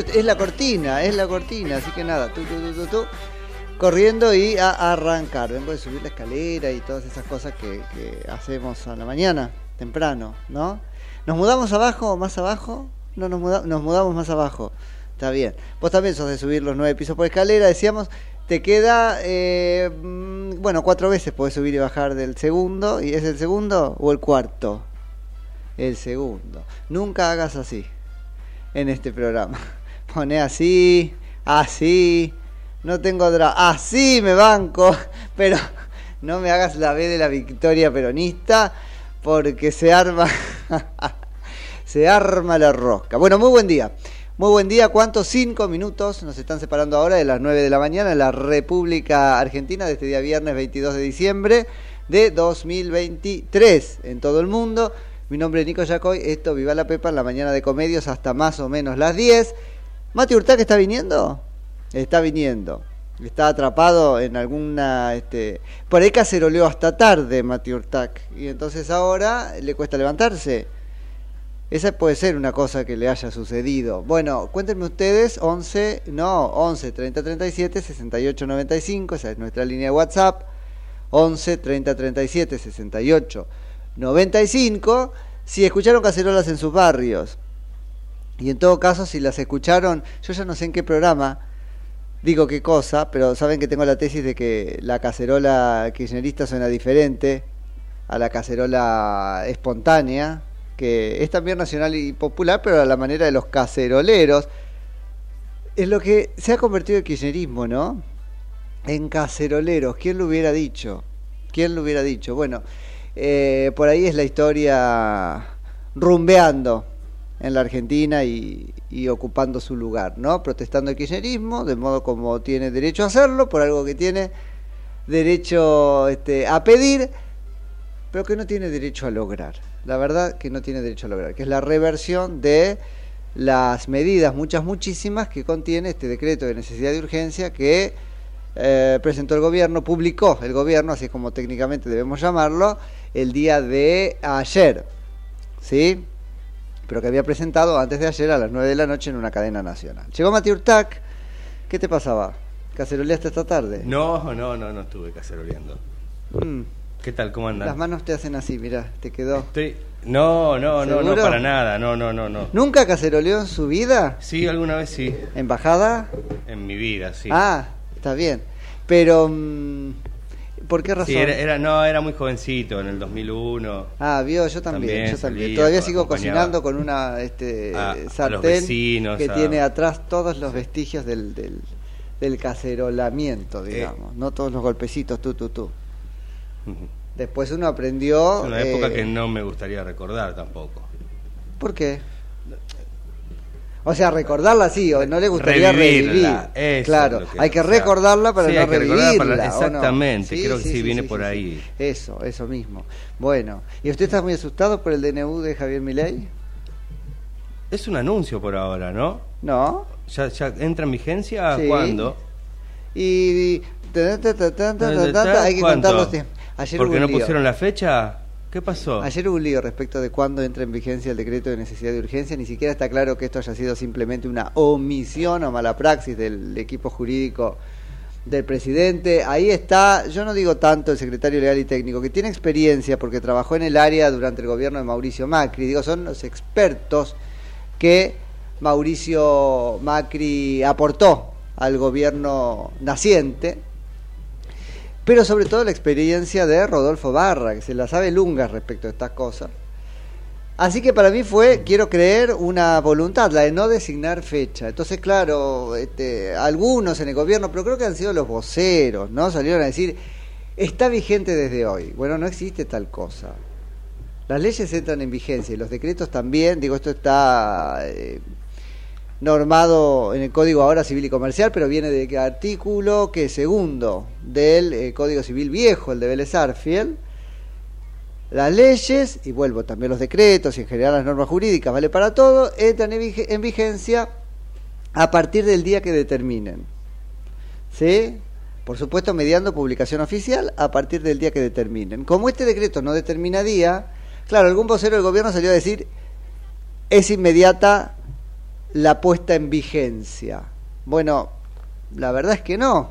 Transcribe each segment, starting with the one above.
es la cortina, es la cortina, así que nada, tú, tú, tú, tú, corriendo y a arrancar. Vengo de subir la escalera y todas esas cosas que, que hacemos a la mañana, temprano, ¿no? ¿Nos mudamos abajo, más abajo? No, nos, muda- nos mudamos más abajo. Está bien. Vos también sos de subir los nueve pisos por escalera, decíamos. Te queda, eh, mm, bueno, cuatro veces podés subir y bajar del segundo. ¿Y es el segundo o el cuarto? El segundo. Nunca hagas así en este programa. Pone así, así. No tengo dra. Así me banco. Pero no me hagas la B de la victoria peronista. Porque se arma. se arma la rosca. Bueno, muy buen día. Muy buen día. ¿Cuántos? Cinco minutos nos están separando ahora de las 9 de la mañana en la República Argentina de este día viernes 22 de diciembre de 2023 en todo el mundo. Mi nombre es Nico Yacoy. Esto, Viva la Pepa, en la mañana de comedios hasta más o menos las 10. ¿Mati Urtac está viniendo? Está viniendo. Está atrapado en alguna... Este... Por ahí caceroleó hasta tarde Mati Urtac. Y entonces ahora le cuesta levantarse. Esa puede ser una cosa que le haya sucedido. Bueno, cuéntenme ustedes, 11, no, 11 30 37 68 95, esa es nuestra línea de WhatsApp. 11 30 37 68 95, si escucharon cacerolas en sus barrios. Y en todo caso, si las escucharon, yo ya no sé en qué programa, digo qué cosa, pero saben que tengo la tesis de que la cacerola kirchnerista suena diferente a la cacerola espontánea, que es también nacional y popular, pero a la manera de los caceroleros. Es lo que se ha convertido el kirchnerismo, ¿no? En caceroleros. ¿Quién lo hubiera dicho? ¿Quién lo hubiera dicho? Bueno, eh, por ahí es la historia rumbeando en la Argentina y, ocupando su lugar, ¿no? Protestando el kirchnerismo, de modo como tiene derecho a hacerlo, por algo que tiene derecho este, a pedir, pero que no tiene derecho a lograr. La verdad que no tiene derecho a lograr, que es la reversión de las medidas, muchas, muchísimas, que contiene este decreto de necesidad de urgencia que eh, presentó el gobierno, publicó el gobierno, así es como técnicamente debemos llamarlo, el día de ayer, ¿sí? Pero que había presentado antes de ayer a las 9 de la noche en una cadena nacional. Llegó Mati Urtac, ¿qué te pasaba? ¿Caceroleaste esta tarde? No, no, no, no estuve caceroleando. Mm, ¿Qué tal? ¿Cómo andan? las manos te hacen así, mira, te quedó. Estoy... No, no, no, no, para nada, no, no, no, no. ¿Nunca caceroleó en su vida? Sí, alguna vez sí, ¿Embajada? en mi vida, sí. Ah, está bien. Pero, mm, ¿por qué razón? Sí, era, era- no, era muy jovencito, en el 2001. Ah, vio, yo también, También yo también. salía, Todavía sigo cocinando con una este, a- sartén vecinos, que a- tiene atrás todos los vestigios del, del, del cacerolamiento, Eh. digamos. No todos los golpecitos, tú, tú, tú. Después uno aprendió... Es una época eh, que no me gustaría recordar tampoco. ¿Por qué? O sea, recordarla sí, o no le gustaría Revivirla, revivir. claro, que- hay que recordarla para sí, no hay que revivirla. para- ¿o no? exactamente, creo que sí, viene por ahí. Eso, eso mismo. Bueno, ¿y usted está muy asustado por el DNU de Javier Milei? Es un anuncio por ahora, ¿no? No. ¿Ya, ya entra en vigencia? ¿Cuándo? Y hay que contar los tiempos. Ayer ¿Porque no pusieron la fecha? ¿Qué pasó? Ayer hubo un lío respecto de cuándo entra en vigencia el decreto de necesidad de urgencia. Ni siquiera está claro que esto haya sido simplemente una omisión o mala praxis del equipo jurídico del presidente. Ahí está, yo no digo tanto el secretario legal y técnico, que tiene experiencia porque trabajó en el área durante el gobierno de Mauricio Macri. Digo, son los expertos que Mauricio Macri aportó al gobierno naciente pero sobre todo la experiencia de Rodolfo Barra, que se la sabe lunga respecto a estas cosas. Así que para mí fue, quiero creer, una voluntad, la de no designar fecha. Entonces, claro, este, algunos en el gobierno, pero creo que han sido los voceros, ¿no? Salieron a decir, está vigente desde hoy. Bueno, no existe tal cosa. Las leyes entran en vigencia y los decretos también, digo, esto está eh, normado en el Código ahora Civil y Comercial, pero viene de artículo que segundo del eh, Código Civil viejo, el de Vélez Arfiel. Las leyes, y vuelvo también los decretos y en general las normas jurídicas, vale para todo, entran en vigencia a partir del día que determinen. ¿Sí? Por supuesto, mediando publicación oficial a partir del día que determinen. Como este decreto no determina día, claro, algún vocero del gobierno salió a decir es inmediata la puesta en vigencia. Bueno, la verdad es que no.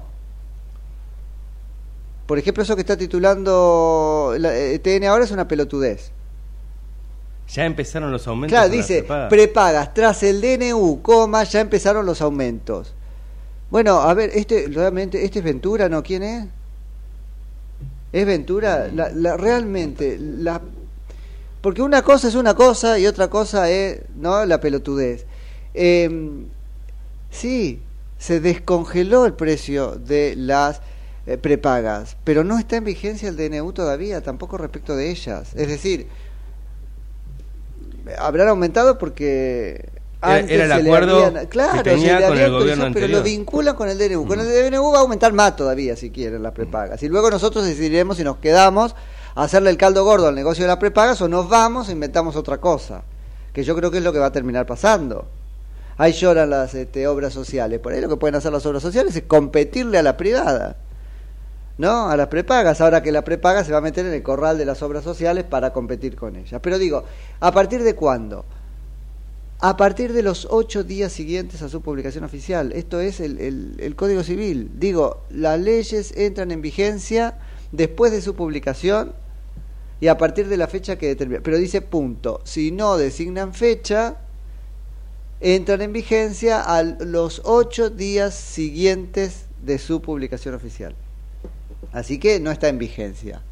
Por ejemplo, eso que está titulando la, eh, TN ahora es una pelotudez. Ya empezaron los aumentos. Claro, dice prepagas. prepagas tras el DNU, coma, ya empezaron los aumentos. Bueno, a ver, este realmente, este es Ventura, ¿no? ¿Quién es? ¿Es Ventura? La, la- realmente, la, porque una cosa es una cosa y otra cosa es, ¿no? La pelotudez. Eh, sí, se descongeló el precio de las eh, prepagas, pero no está en vigencia el DNU todavía, tampoco respecto de ellas. Es decir, habrán aumentado porque antes era el se le acuerdo habían- que claro, tenía se le con el gobierno pero lo vinculan con el DNU. Con el DNU va a aumentar más todavía, si quieren, las prepagas. Y luego nosotros decidiremos si nos quedamos a hacerle el caldo gordo al negocio de las prepagas o nos vamos e inventamos otra cosa. Que yo creo que es lo que va a terminar pasando. Ahí lloran las este, obras sociales. Por ahí lo que pueden hacer las obras sociales es competirle a la privada. ¿no? A las prepagas, ahora que la prepaga se va a meter en el corral de las obras sociales para competir con ellas. Pero digo, ¿a partir de cuándo? a partir de los ocho días siguientes a su publicación oficial. Esto es el, el- el Código Civil. Digo, las leyes entran en vigencia después de su publicación y a partir de la fecha que determina. Pero dice punto. Si no designan fecha, entran en vigencia a los ocho días siguientes de su publicación oficial. Así que no está en vigencia.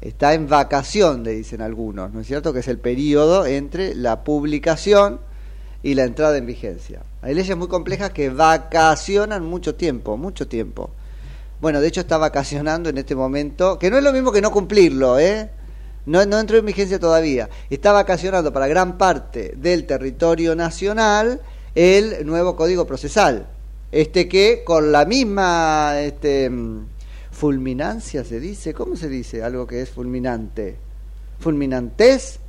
Está en vacación, le dicen algunos, ¿no es cierto? Que es el periodo entre la publicación y la entrada en vigencia. Hay leyes muy complejas que vacacionan mucho tiempo, mucho tiempo. Bueno, de hecho está vacacionando en este momento, que no es lo mismo que no cumplirlo, ¿eh? No, no entró en vigencia todavía. Está vacacionando para gran parte del territorio nacional el nuevo Código Procesal. Este que con la misma este, mm, fulminancia se dice, ¿cómo se dice algo que es fulminante? ¿Fulminantes?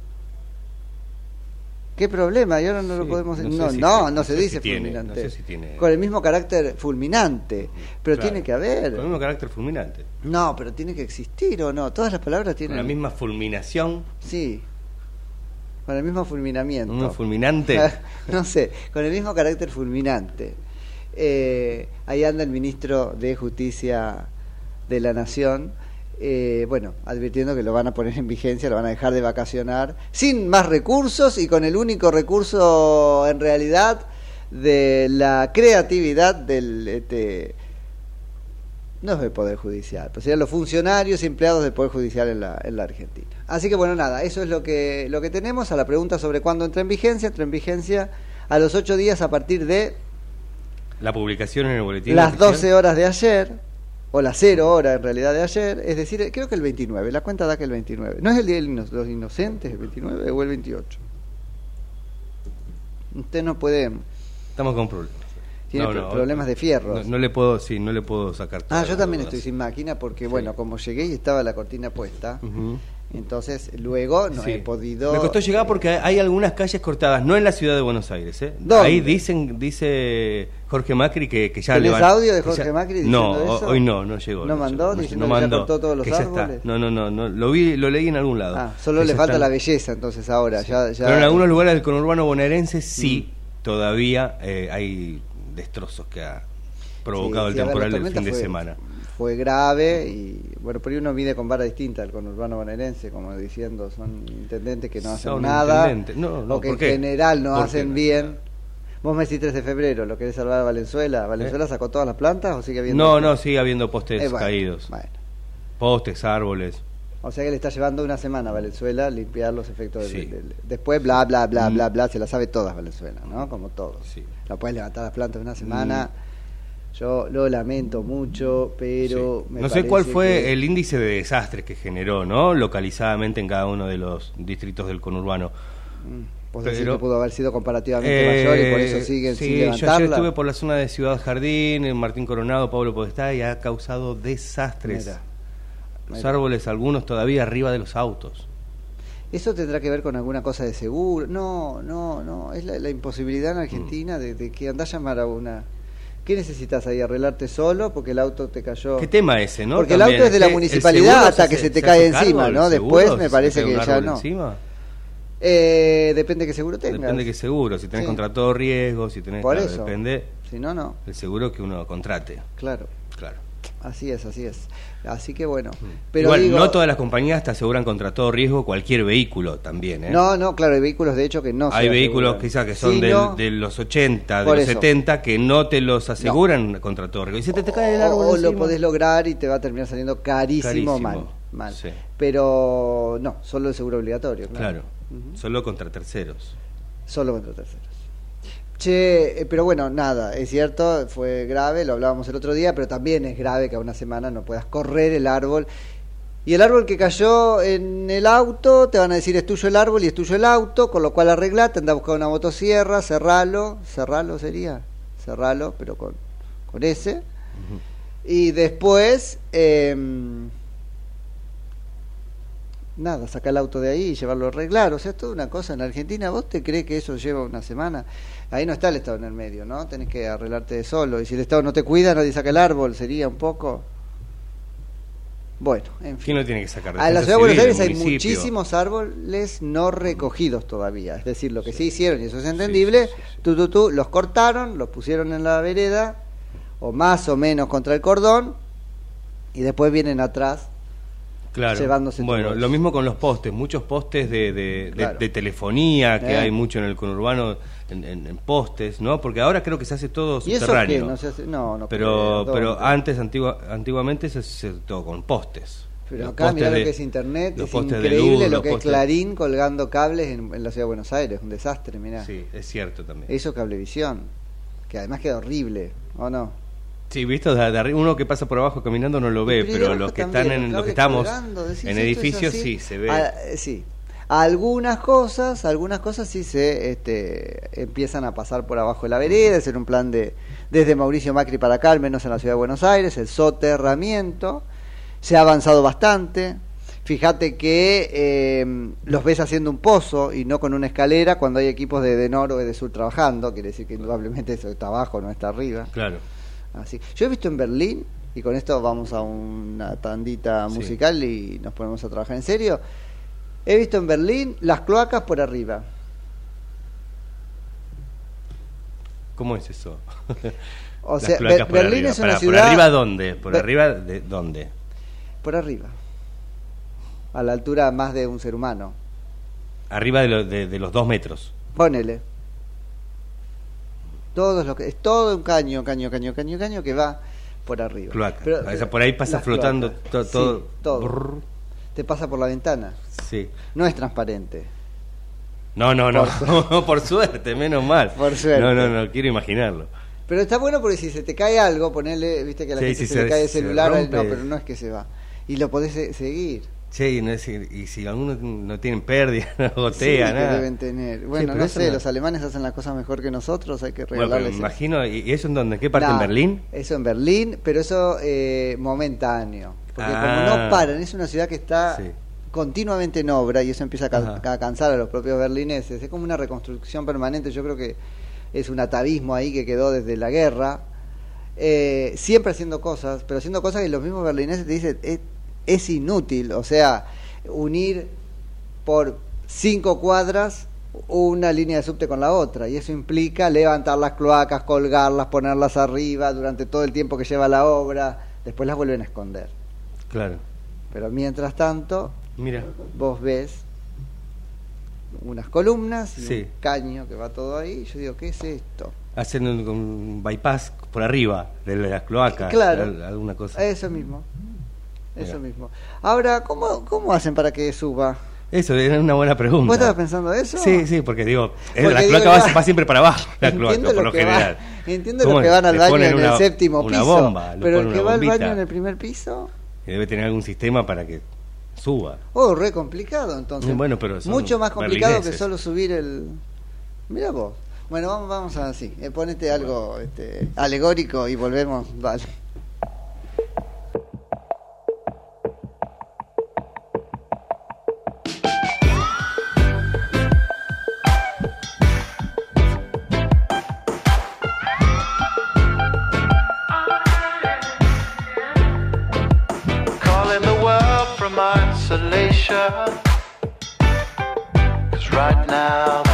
¿Qué problema? Y ahora no lo podemos no sé No, si no, no se sé si dice tiene, fulminante. no sé si tiene- Con el mismo carácter fulminante. Pero Claro. tiene que haber. Con el mismo carácter fulminante. No, pero tiene que existir o no. Todas las palabras Con tienen. la misma fulminación. Sí. Con el mismo fulminamiento. Un fulminante. no sé, con el mismo carácter fulminante. Eh, ahí anda el ministro de Justicia de la Nación, eh, bueno, advirtiendo que lo van a poner en vigencia, lo van a dejar de vacacionar, sin más recursos y con el único recurso en realidad de la creatividad del... Este, no es del Poder Judicial, pues serían los funcionarios y empleados del Poder Judicial en la, en la Argentina. Así que bueno, nada, eso es lo que, lo que tenemos. A la pregunta sobre cuándo entra en vigencia, entra en vigencia a los ocho días a partir de La publicación en el boletín. las oficial. 12 horas de ayer, o las 0 horas en realidad de ayer, es decir, creo que el 29, la cuenta da que el 29. ¿No es el Día de los Inocentes, el 29 o el 28? Usted no puede... Estamos con problemas. Tiene pro- problemas de fierros. No, no le puedo, sí, no le puedo sacar. Ah, yo también dudas. estoy sin máquina porque, bueno, como llegué y estaba la cortina puesta. Entonces luego no Sí. he podido... Me costó llegar porque hay algunas calles cortadas, no en la ciudad de Buenos Aires. ¿eh? ¿Dónde? Ahí dicen, dice Jorge Macri que, que ya le ¿Tenés van. audio de Jorge ya- Macri No, diciendo ho- eso? hoy no, no llegó. ¿No mandó llegó, diciendo que ya cortó todos los árboles? No, no, no, no, lo vi, lo leí en algún lado. Ah, solo Que le falta la belleza entonces ahora. Ya, ya... Pero en algunos lugares del conurbano bonaerense sí, Mm. todavía eh, hay destrozos que ha provocado Sí, el temporal del fin de fue- semana. Fue grave y, bueno, por ahí uno mide con vara distinta el conurbano bonaerense, como diciendo, son intendentes que no hacen Son nada. No, no, o que ¿por en qué? general no ¿Por qué hacen no? bien. Vos me decís 3 de febrero, ¿lo querés salvar a Valenzuela? ¿Valenzuela sacó todas las plantas o sigue habiendo? ¿Eh? No, no, sigue habiendo postes Eh, bueno, caídos. bueno. Postes, árboles. O sea que le está llevando una semana a Valenzuela limpiar los efectos del, Sí. del- Después, bla, bla, bla, Mm. bla, bla, se la sabe todas Valenzuela, ¿no? Como todos. Sí. La puedes levantar las plantas una semana. Mm. Yo lo lamento mucho, pero. Sí. me No sé cuál fue que- el índice de desastres que generó, ¿no? Localizadamente en cada uno de los distritos del conurbano. Mm, Pero- que pudo haber sido comparativamente Eh, mayor y por eso siguen sí, sin yo levantarla. ayer estuve por la zona de Ciudad Jardín, en Martín Coronado, Pablo Podestá, y ha causado desastres. Mira, Los mira. árboles, algunos todavía arriba de los autos. ¿Eso tendrá que ver con alguna cosa de seguro? No, no, no. Es la, la imposibilidad en Argentina Mm. de, de que andás a llamar a una. ¿Qué necesitas ahí? ¿Arreglarte solo porque el auto te cayó? ¿Qué tema ese, no? Porque el auto es de la el municipalidad hasta que se te cae encima, ¿no? Después me ¿Se parece que ya no. encima? Eh, depende qué seguro tengas. Depende de qué seguro, si tenés Sí. contratado riesgo, si tenés... Por claro, eso. Depende Si no, no. del seguro que uno contrate. Claro. Así es, así es. Así que bueno. Pero Igual, digo, no todas las compañías te aseguran contra todo riesgo cualquier vehículo también, ¿eh? No, no, claro, hay vehículos de hecho que no Hay se vehículos quizás que son del- de los 80, de los eso. 70, que no te los aseguran contra todo riesgo. Y se te, te cae el árbol o lo podés lograr y te va a terminar saliendo carísimo, Carísimo. mal. mal. Sí. Pero no, solo el seguro obligatorio. Claro. Claro, solo contra terceros. Solo contra terceros. Che, eh, pero bueno, nada, es cierto, fue grave, lo hablábamos el otro día, pero también es grave que a una semana no puedas correr el árbol. Y el árbol que cayó en el auto, te van a decir es tuyo el árbol y es tuyo el auto, con lo cual arreglate, anda a buscar una motosierra, cerralo, cerralo sería, cerralo, pero con, con ese. Y después, em, nada, saca el auto de ahí y llevarlo a arreglar. O sea, es toda una cosa. En Argentina, ¿vos te crees que eso lleva una semana? Ahí no está el Estado en el medio, ¿no? Tenés que arreglarte de solo. Y si el Estado no te cuida, nadie saca el árbol, sería un poco. Bueno, en fin. ¿Quién lo tiene que sacar? A la ciudad de Buenos Aires hay muchísimos árboles no recogidos todavía. Es decir, lo que sí hicieron, y eso es entendible, tú, tú, tú, los cortaron, los pusieron en la vereda, o más o menos contra el cordón, y después vienen atrás Claro. llevándose bueno, lo eso. mismo con los postes, muchos postes de, de, de- Claro. de telefonía que Eh. hay mucho en el conurbano, en, en- en postes, ¿no? Porque ahora creo que se hace todo ¿Y eso subterráneo. qué? No se hace- no, no pero creo, pero antes, antigua, antiguamente se hacía todo con postes. Pero Los acá mirá lo que es internet, los es increíble luz, lo que es Clarín colgando cables en, en la ciudad de Buenos Aires, un desastre, mirá. Sí, es cierto también. Eso cablevisión, que además queda horrible, ¿o no? Sí, visto de, de arriba, uno que pasa por abajo caminando no lo ve, Pero los que también, están en los que estamos decís, en es edificios sí se ve. Ah, eh, sí. Algunas cosas, algunas cosas sí se este, empiezan a pasar por abajo de la vereda, es un plan de desde Mauricio Macri para acá, al menos en la ciudad de Buenos Aires, el soterramiento, se ha avanzado bastante. Fíjate que eh, los ves haciendo un pozo y no con una escalera cuando hay equipos de, de Noro y de Sur trabajando, quiere decir que indudablemente eso está abajo, no está arriba. Claro. Así. Yo he visto en Berlín, y con esto vamos a una tandita Sí. musical y nos ponemos a trabajar en serio. He visto en Berlín las cloacas por arriba. ¿Cómo es eso? O sea, Ber- Berlín arriba. es una Pará, ciudad- ¿Por arriba dónde? ¿Por Ber- arriba de dónde? Por arriba. A la altura más de un ser humano. Arriba de, lo- de- de los dos metros. Ponele. Todos lo que es todo un caño, caño, caño, caño, caño que va por arriba. Cloaca. Pero, O sea, por ahí pasa flotando to- Sí, todo. Te pasa por la ventana. Sí. No es transparente. No, no, no. Por Por, suerte, menos mal. Por suerte. No, no, no, quiero imaginarlo. Pero está bueno porque si se te cae algo, ponele, viste que a la Sí, gente se, se- le cae el celular, rompe. no, pero no es que se va. Y lo podés se- seguir. Che, y, no es- y si algunos no tienen pérdida, no gotea, Sí, que nada. deben tener. Bueno, no sé, no- los alemanes hacen las cosas mejor que nosotros, hay que Bueno, regalarles. me eso. imagino, ¿y y eso en dónde? ¿En qué parte? ¿En Berlín? Eso en Berlín, pero eso eh, momentáneo. Porque Ah. como no paran, es una ciudad que está Sí. continuamente en obra y eso empieza a, ca- a cansar a los propios berlineses. Es como una reconstrucción permanente, yo creo que es un atavismo ahí que quedó desde la guerra. Eh, siempre haciendo cosas, pero haciendo cosas que los mismos berlineses te dicen es, es inútil. O sea, unir por cinco cuadras una línea de subte con la otra y eso implica levantar las cloacas, colgarlas, ponerlas arriba durante todo el tiempo que lleva la obra, después las vuelven a esconder. Claro. Pero mientras tanto, Mira. vos ves unas columnas y Sí. un caño que va todo ahí, y yo digo, ¿qué es esto? Hacen un, un bypass por arriba de las cloacas. Claro. al- Alguna cosa. Eso mismo. Eso Mira. mismo. Ahora, ¿cómo, ¿cómo hacen para que suba? Eso es una buena pregunta. ¿Vos estabas pensando eso? Sí, sí, porque digo, eh, Porque la digo, cloaca va, ya- va siempre para abajo, la cloaca, Entiendo por lo lo que va- general. entiendo ¿Cómo los que van al baño en una- el séptimo una piso, bomba, pero el que va al baño en el primer piso, debe tener algún sistema para que suba. oh, re complicado entonces. Bueno, pero Mucho más complicado que solo subir el... Mira vos. Bueno, vamos, vamos a así. Eh, ponete algo este, alegórico y volvemos. Vale. Isolation. Cause right now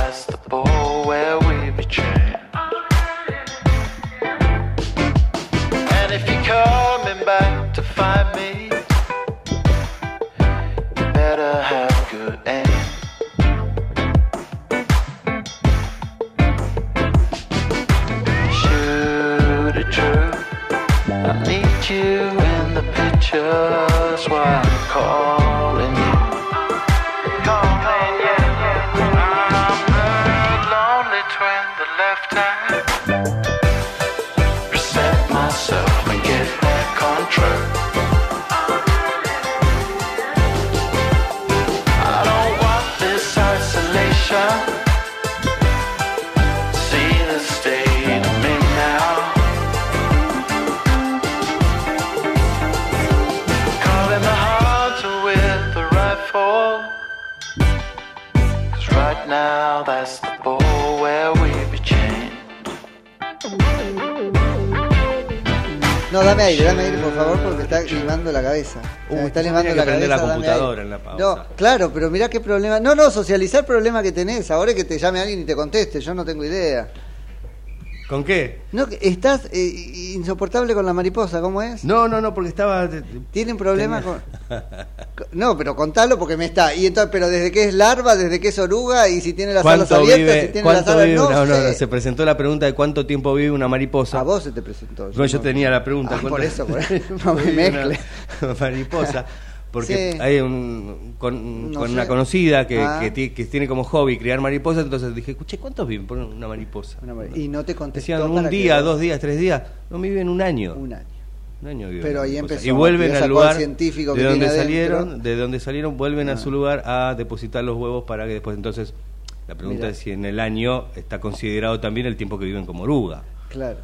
está que la prender cabeza. la dame computadora aire. en la pausa. No, claro, pero mirá qué problema. No, no, socializar el problema que tenés. Ahora es que te llame alguien y te conteste, yo no tengo idea. ¿Con qué? No, estás eh, insoportable con la mariposa, ¿cómo es? No, no, no, porque estaba. ¿Tiene un problema Tenía- con.? No, pero contalo porque me está. Y entonces, pero desde que es larva, desde que es oruga y si tiene las alas ¿Cuánto abiertas, vive? si tiene las ¿Cuánto alas no, No, no, se presentó la pregunta de cuánto tiempo vive una mariposa. A vos se te presentó. No, yo tenía la pregunta. Ah, por ¿cuánto- eso, por eso, no me mezcle. mariposa. Porque Sí. hay un, con, No con sé. una conocida que, Ah. que, ti- que tiene como hobby criar mariposas, entonces dije, escuché, ¿cuántos viven por una mariposa? Y no te contestó. Decían un que día, dos días, tres días. No, viven un año. Un año. Un año Pero ahí empezó, Y vuelven al lugar científico de que donde salieron, adentro. de donde salieron, vuelven Ah. a su lugar a depositar los huevos para que después entonces la pregunta Mirá. es si en el año está considerado también el tiempo que viven como oruga. Claro.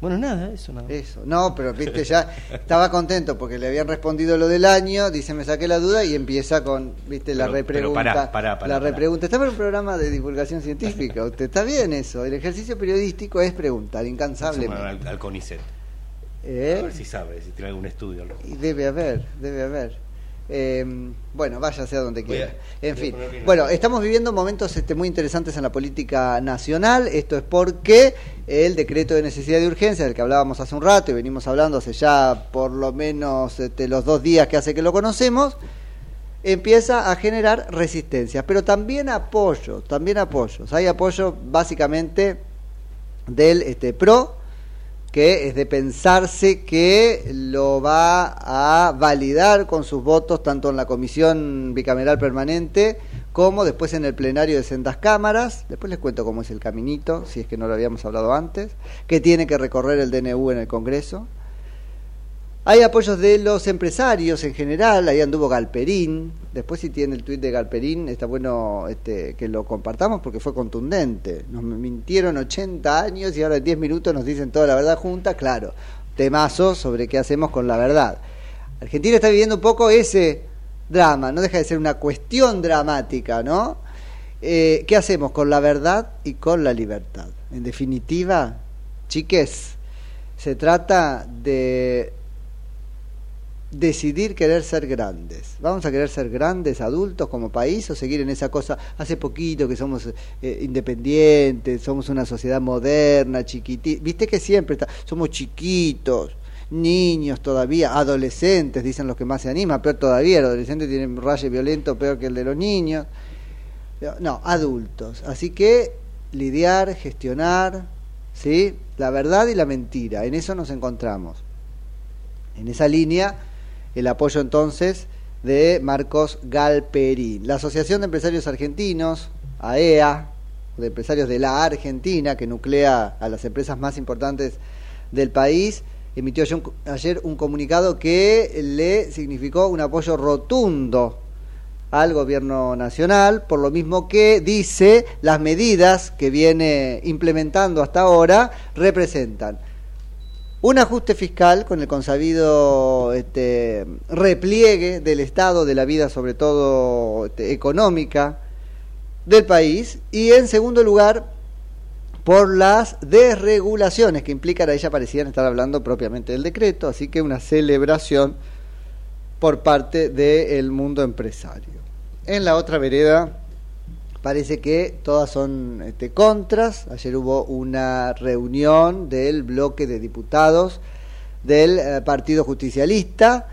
Bueno, nada, eso nada. Eso. No, pero viste, ya estaba contento porque le habían respondido lo del año, dice, me saqué la duda y empieza con, viste, la Pero- pero repregunta. pará, pará, pará, la repregunta. Estaba en un programa de divulgación científica, usted está bien eso. El ejercicio periodístico es preguntar incansablemente. Al, al CONICET. ¿Eh? A ver si sabe, si tiene algún estudio. Y debe haber, debe haber. Eh, bueno, váyase a donde a- quiera. En fin, bueno, estamos viviendo momentos este, muy interesantes en la política nacional. Esto es porque el decreto de necesidad de urgencia, del que hablábamos hace un rato y venimos hablando hace ya por lo menos este, los dos días que hace que lo conocemos, empieza a generar resistencias, pero también apoyo, también apoyos. Hay apoyo básicamente del este, PRO, que es de pensarse que lo va a validar con sus votos tanto en la comisión bicameral permanente como después en el plenario de sendas cámaras. Después les cuento cómo es el caminito, si es que no lo habíamos hablado antes, que tiene que recorrer el DNU en el Congreso. Hay apoyos de los empresarios en general, ahí anduvo Galperín, después si tiene el tuit de Galperín, está bueno este, que lo compartamos porque fue contundente. Nos mintieron 80 años y ahora en 10 minutos nos dicen toda la verdad junta, claro, temazos sobre qué hacemos con la verdad. Argentina está viviendo un poco ese drama, no deja de ser una cuestión dramática, ¿no? Eh, ¿Qué hacemos con la verdad y con la libertad? En definitiva, chiques, se trata de decidir querer ser grandes. ¿Vamos a querer ser grandes adultos como país o seguir en esa cosa? Hace poquito que somos eh, independientes, somos una sociedad moderna, chiquitita. Viste que siempre está, somos chiquitos, niños todavía, adolescentes, dicen los que más se animan, peor todavía, el adolescente tiene un raye violento peor que el de los niños. No, adultos. Así que lidiar, gestionar, ¿sí? La verdad y la mentira, en eso nos encontramos. En esa línea, el apoyo entonces de Marcos Galperín. La Asociación de Empresarios Argentinos, AEA, de empresarios de la Argentina, que nuclea a las empresas más importantes del país, emitió ayer un comunicado que le significó un apoyo rotundo al gobierno nacional, por lo mismo que dice las medidas que viene implementando hasta ahora representan un ajuste fiscal con el consabido este, repliegue del Estado, de la vida sobre todo este, económica del país, y en segundo lugar, por las desregulaciones que implican, ahí ya parecían estar hablando propiamente del decreto, así que una celebración por parte del mundo empresario. En la otra vereda parece que todas son este, contras. Ayer hubo una reunión del bloque de diputados del eh, Partido Justicialista.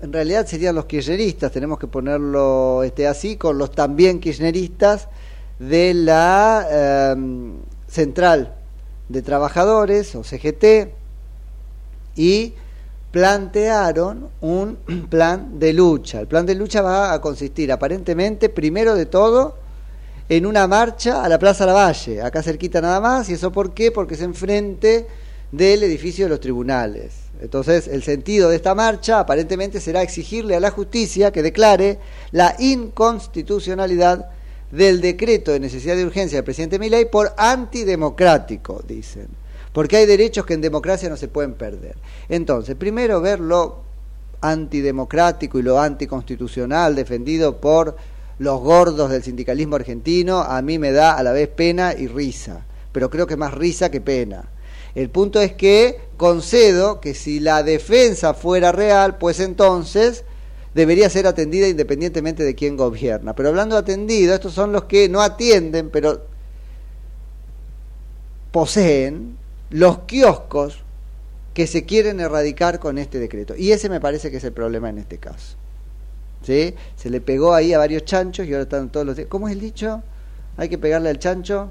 En realidad serían los kirchneristas, tenemos que ponerlo este, así, con los también kirchneristas de la eh, Central de Trabajadores, o CGT, y plantearon un plan de lucha. El plan de lucha va a consistir aparentemente, primero de todo, en una marcha a la Plaza Lavalle, acá cerquita nada más, y eso por qué? Porque es enfrente del edificio de los tribunales. Entonces, el sentido de esta marcha aparentemente será exigirle a la justicia que declare la inconstitucionalidad del decreto de necesidad de urgencia del presidente Milei por antidemocrático, dicen. Porque hay derechos que en democracia no se pueden perder. Entonces, primero ver lo antidemocrático y lo anticonstitucional defendido por los gordos del sindicalismo argentino, a mí me da a la vez pena y risa, pero creo que más risa que pena. El punto es que concedo que si la defensa fuera real, pues entonces debería ser atendida independientemente de quién gobierna. Pero hablando de atendido, estos son los que no atienden, pero poseen los kioscos que se quieren erradicar con este decreto. Y ese me parece que es el problema en este caso. ¿Sí? Se le pegó ahí a varios chanchos y ahora están todos los... ¿Cómo es el dicho? Hay que pegarle al chancho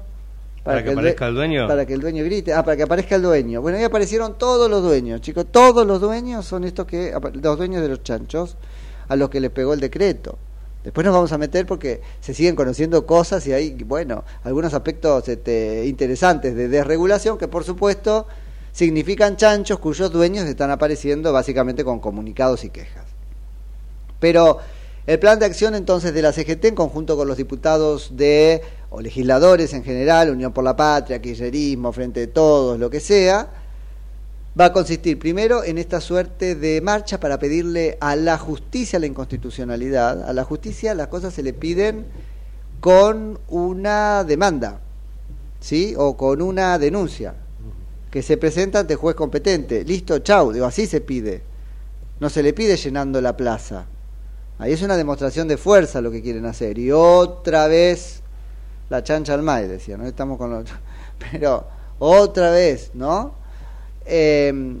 ¿Para que aparezca el dueño? Para que el dueño grite. Ah, para que aparezca el dueño. Bueno, ahí aparecieron todos los dueños, chicos. Todos los dueños son estos que... Los dueños de los chanchos a los que les pegó el decreto. Después nos vamos a meter porque se siguen conociendo cosas y hay, bueno, algunos aspectos este, interesantes de desregulación que por supuesto significan chanchos cuyos dueños están apareciendo básicamente con comunicados y quejas. Pero el plan de acción entonces de la CGT en conjunto con los diputados de o legisladores en general, Unión por la Patria, Kirchnerismo, Frente de Todos, lo que sea, va a consistir primero en esta suerte de marcha para pedirle a la justicia la inconstitucionalidad. A la justicia las cosas se le piden con una demanda, ¿sí? O con una denuncia que se presenta ante juez competente. Listo, chau, digo, así se pide. No se le pide llenando la plaza. Ahí es una demostración de fuerza lo que quieren hacer. Y otra vez la chancha al maíz, decía, ¿no? Estamos con lo Pero otra vez, ¿no? Eh,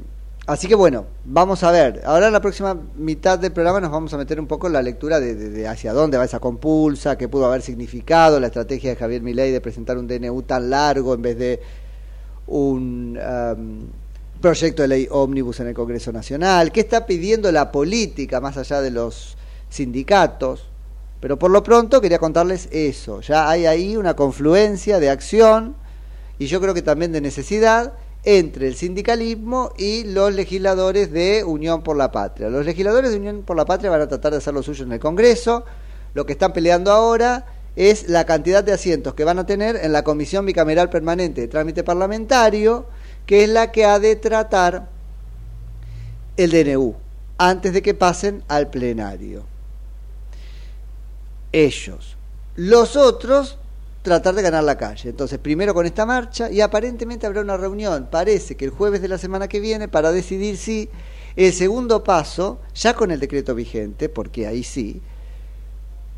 así que bueno, vamos a ver. Ahora en la próxima mitad del programa nos vamos a meter un poco en la lectura de, de- de hacia dónde va esa compulsa, qué pudo haber significado la estrategia de Javier Milei de presentar un DNU tan largo en vez de un um, proyecto de ley ómnibus en el Congreso Nacional, qué está pidiendo la política más allá de los sindicatos. Pero por lo pronto quería contarles eso. Ya hay ahí una confluencia de acción y yo creo que también de necesidad entre el sindicalismo y los legisladores de Unión por la Patria. Los legisladores de Unión por la Patria van a tratar de hacer lo suyo en el Congreso. Lo que están peleando ahora es la cantidad de asientos que van a tener en la Comisión Bicameral Permanente de Trámite Parlamentario, que es la que ha de tratar el DNU antes de que pasen al plenario. Ellos. Los otros tratar de ganar la calle. Entonces, primero con esta marcha y aparentemente habrá una reunión, parece que el jueves de la semana que viene, para decidir si el segundo paso, ya con el decreto vigente, porque ahí sí,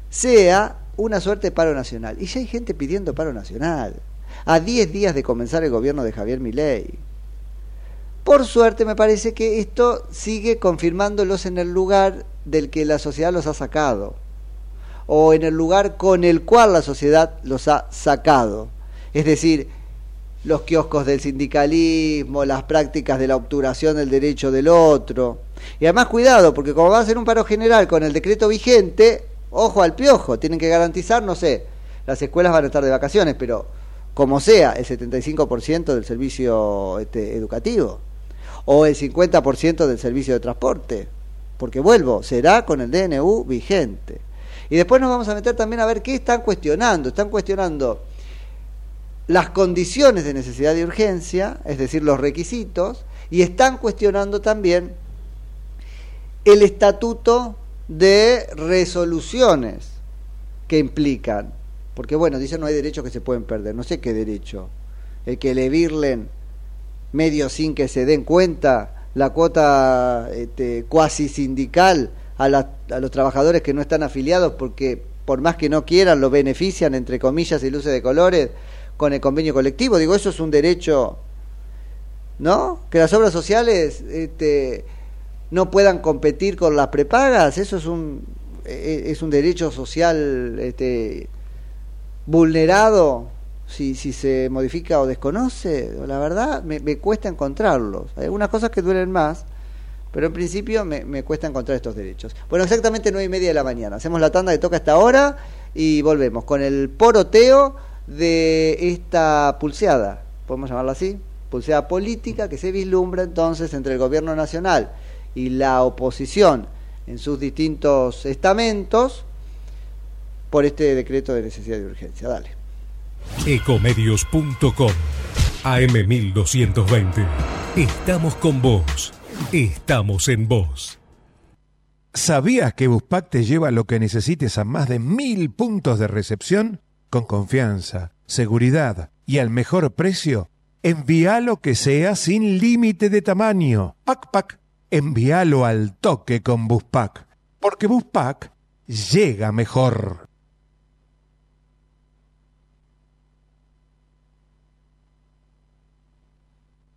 sea una suerte de paro nacional. Y ya hay gente pidiendo paro nacional, a 10 días de comenzar el gobierno de Javier Milei. Por suerte me parece que esto sigue confirmándolos en el lugar del que la sociedad los ha sacado o en el lugar con el cual la sociedad los ha sacado. Es decir, los kioscos del sindicalismo, las prácticas de la obturación del derecho del otro. Y además cuidado, porque como va a ser un paro general con el decreto vigente, ojo al piojo, tienen que garantizar, no sé, las escuelas van a estar de vacaciones, pero como sea, el 75% del servicio este, educativo o el 50% del servicio de transporte. Porque vuelvo, será con el DNU vigente. Y después nos vamos a meter también a ver qué están cuestionando. Están cuestionando las condiciones de necesidad y urgencia, es decir, los requisitos, y están cuestionando también el estatuto de resoluciones que implican. Porque bueno, dicen no hay derechos que se pueden perder. No sé qué derecho. El que le virlen medio sin que se den cuenta la cuota este, cuasi sindical a, a los trabajadores que no están afiliados porque por más que no quieran lo benefician entre comillas y luces de colores con el convenio colectivo. Digo eso es un derecho no que las obras sociales este, no puedan competir con las prepagas eso es un eh, es un derecho social este, vulnerado si, si se modifica o desconoce, la verdad me, me cuesta encontrarlos. Hay algunas cosas que duelen más, pero en principio me, cuesta encontrar estos derechos. Bueno, exactamente nueve y media de la mañana. Hacemos la tanda que toca esta hora y volvemos con el poroteo de esta pulseada, podemos llamarla así, pulseada política que se vislumbra entonces entre el gobierno nacional y la oposición en sus distintos estamentos por este decreto de necesidad y urgencia. Dale. Ecomedios.com AM1220. Estamos con vos. Estamos en vos. ¿Sabías que Buspack te lleva lo que necesites a más de mil puntos de recepción? Con confianza, seguridad y al mejor precio. envíalo que sea sin límite de tamaño. Pac Pac, envíalo al toque con Buspack, porque Buspack llega mejor.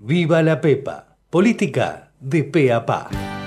Viva la Pepa. Política de pe a pa.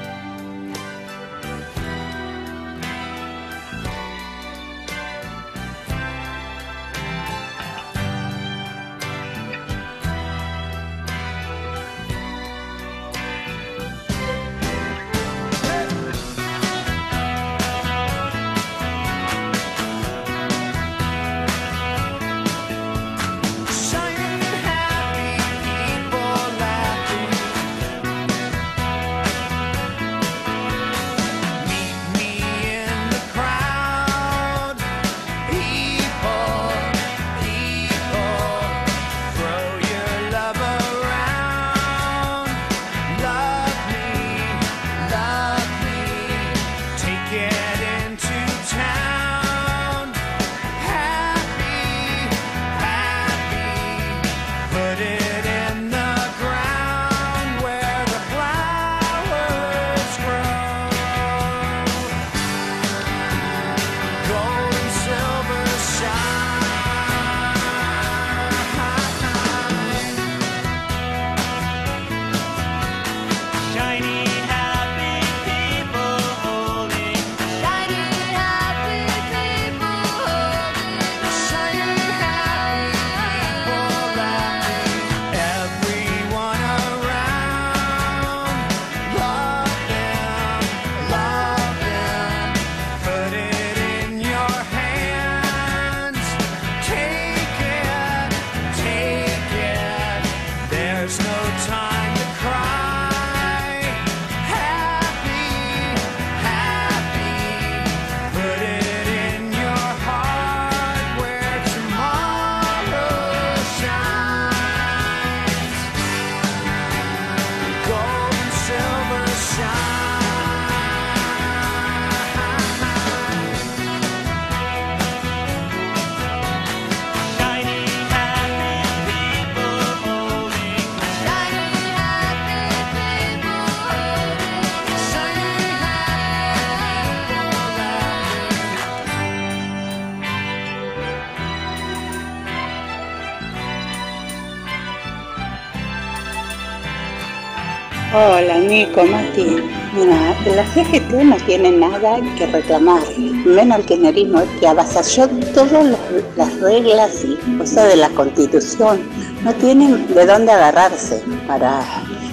Hola Nico, Mati. Mira, la CGT no tiene nada que reclamar, menos el kirchnerismo que avasalló todas las, las reglas y cosas de la constitución. No tienen de dónde agarrarse para,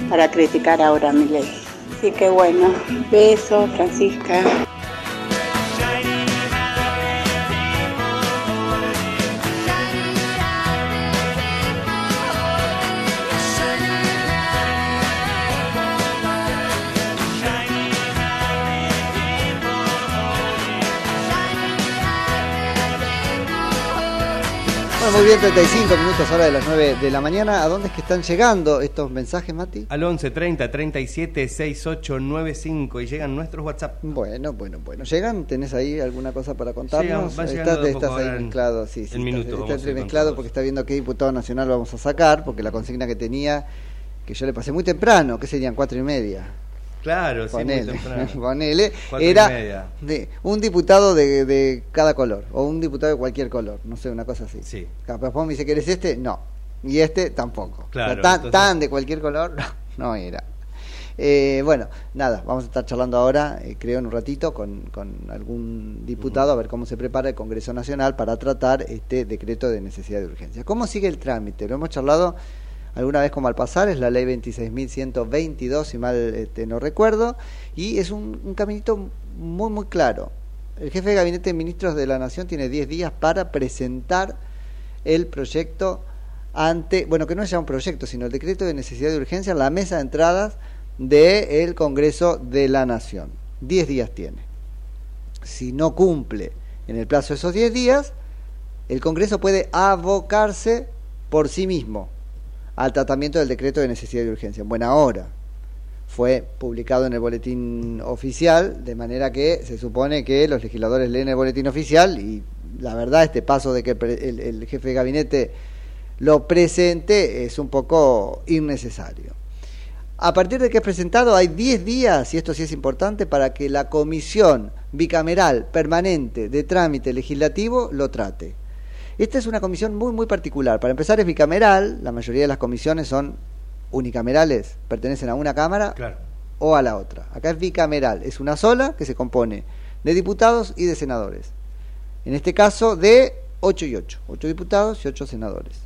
para criticar ahora mi ley. Así que bueno, beso, Francisca. Muy bien, 35 minutos ahora de las 9 de la mañana. ¿A dónde es que están llegando estos mensajes, Mati? Al 11 30 37 68 95 y llegan nuestros WhatsApp. Bueno, bueno, bueno. ¿Llegan? ¿Tenés ahí alguna cosa para contarnos? Llegan, estás estás ahí mezclado, sí, sí. en minutos Está, vamos a está ir mezclado porque está viendo qué diputado nacional vamos a sacar, porque la consigna que tenía, que yo le pasé muy temprano, que serían cuatro y media. Claro, sí, muy Ponele, ponele, era de un diputado de, de cada color, o un diputado de cualquier color, no sé, una cosa así. Sí. Capaz vos me dice que eres este, no. y este tampoco. Claro, O sea, tan, entonces- tan de cualquier color no era. Eh, bueno, nada, vamos a estar charlando ahora, eh, creo, en un ratito con, con algún diputado a ver cómo se prepara el Congreso Nacional para tratar este decreto de necesidad de urgencia. ¿Cómo sigue el trámite? Lo hemos charlado alguna vez como al pasar, es la ley 26.122, si mal este, no recuerdo, y es un, caminito muy, muy claro. El jefe de gabinete de ministros de la Nación tiene 10 días para presentar el proyecto ante, bueno, que no es ya un proyecto, sino el decreto de necesidad de urgencia en la mesa de entradas del Congreso de la Nación. 10 días tiene. Si no cumple en el plazo de esos 10 días, el Congreso puede abocarse por sí mismo al tratamiento del decreto de necesidad de urgencia. En buena hora. Fue publicado en el boletín oficial, de manera que se supone que los legisladores leen el boletín oficial y la verdad este paso de que el- el jefe de gabinete lo presente es un poco innecesario. A partir de que es presentado hay 10 días, y esto sí es importante, para que la comisión bicameral permanente de trámite legislativo lo trate. Esta es una comisión muy, muy particular. Para empezar es bicameral, la mayoría de las comisiones son unicamerales, pertenecen a una cámara o a la otra. Acá es bicameral, es una sola que se compone de diputados y de senadores. En este caso de 8 y 8, 8 diputados y 8 senadores.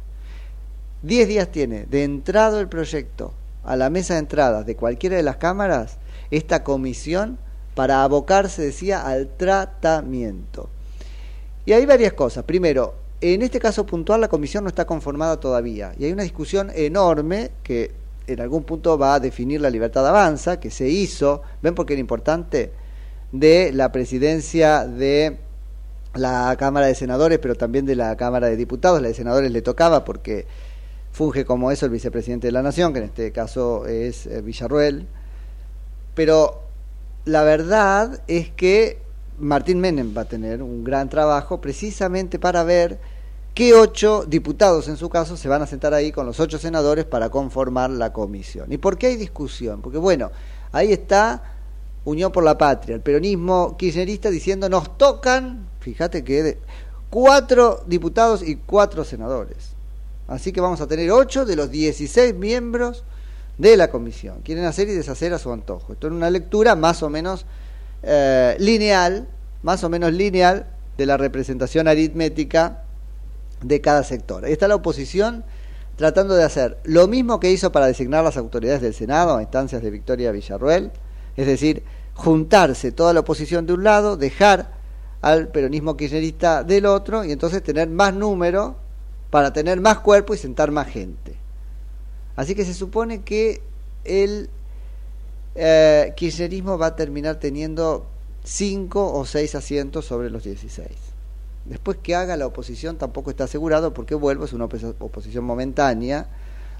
10 días tiene de entrado el proyecto a la mesa de entradas de cualquiera de las cámaras esta comisión para abocarse, decía, al tratamiento. Y hay varias cosas. Primero, en este caso puntual la comisión no está conformada todavía y hay una discusión enorme que en algún punto va a definir la libertad de avanza, que se hizo, ven por qué era importante, de la presidencia de la Cámara de Senadores, pero también de la Cámara de Diputados. La de Senadores le tocaba porque funge como eso el vicepresidente de la Nación, que en este caso es eh, Villarruel. Pero la verdad es que Martín Menem va a tener un gran trabajo precisamente para ver qué ocho diputados en su caso se van a sentar ahí con los ocho senadores para conformar la comisión. ¿Y por qué hay discusión? Porque bueno, ahí está Unión por la Patria, el peronismo kirchnerista diciendo nos tocan, fíjate que de- cuatro diputados y cuatro senadores. Así que vamos a tener ocho de los 16 miembros de la comisión. Quieren hacer y deshacer a su antojo. Esto es una lectura más o menos eh, lineal, más o menos lineal de la representación aritmética de cada sector. Está la oposición tratando de hacer lo mismo que hizo para designar las autoridades del Senado a instancias de Victoria Villarruel, es decir, juntarse toda la oposición de un lado, dejar al peronismo kirchnerista del otro y entonces tener más número para tener más cuerpo y sentar más gente. Así que se supone que el eh, kirchnerismo va a terminar teniendo cinco o seis asientos sobre los 16. Después que haga la oposición tampoco está asegurado porque vuelvo, es una opos- oposición momentánea,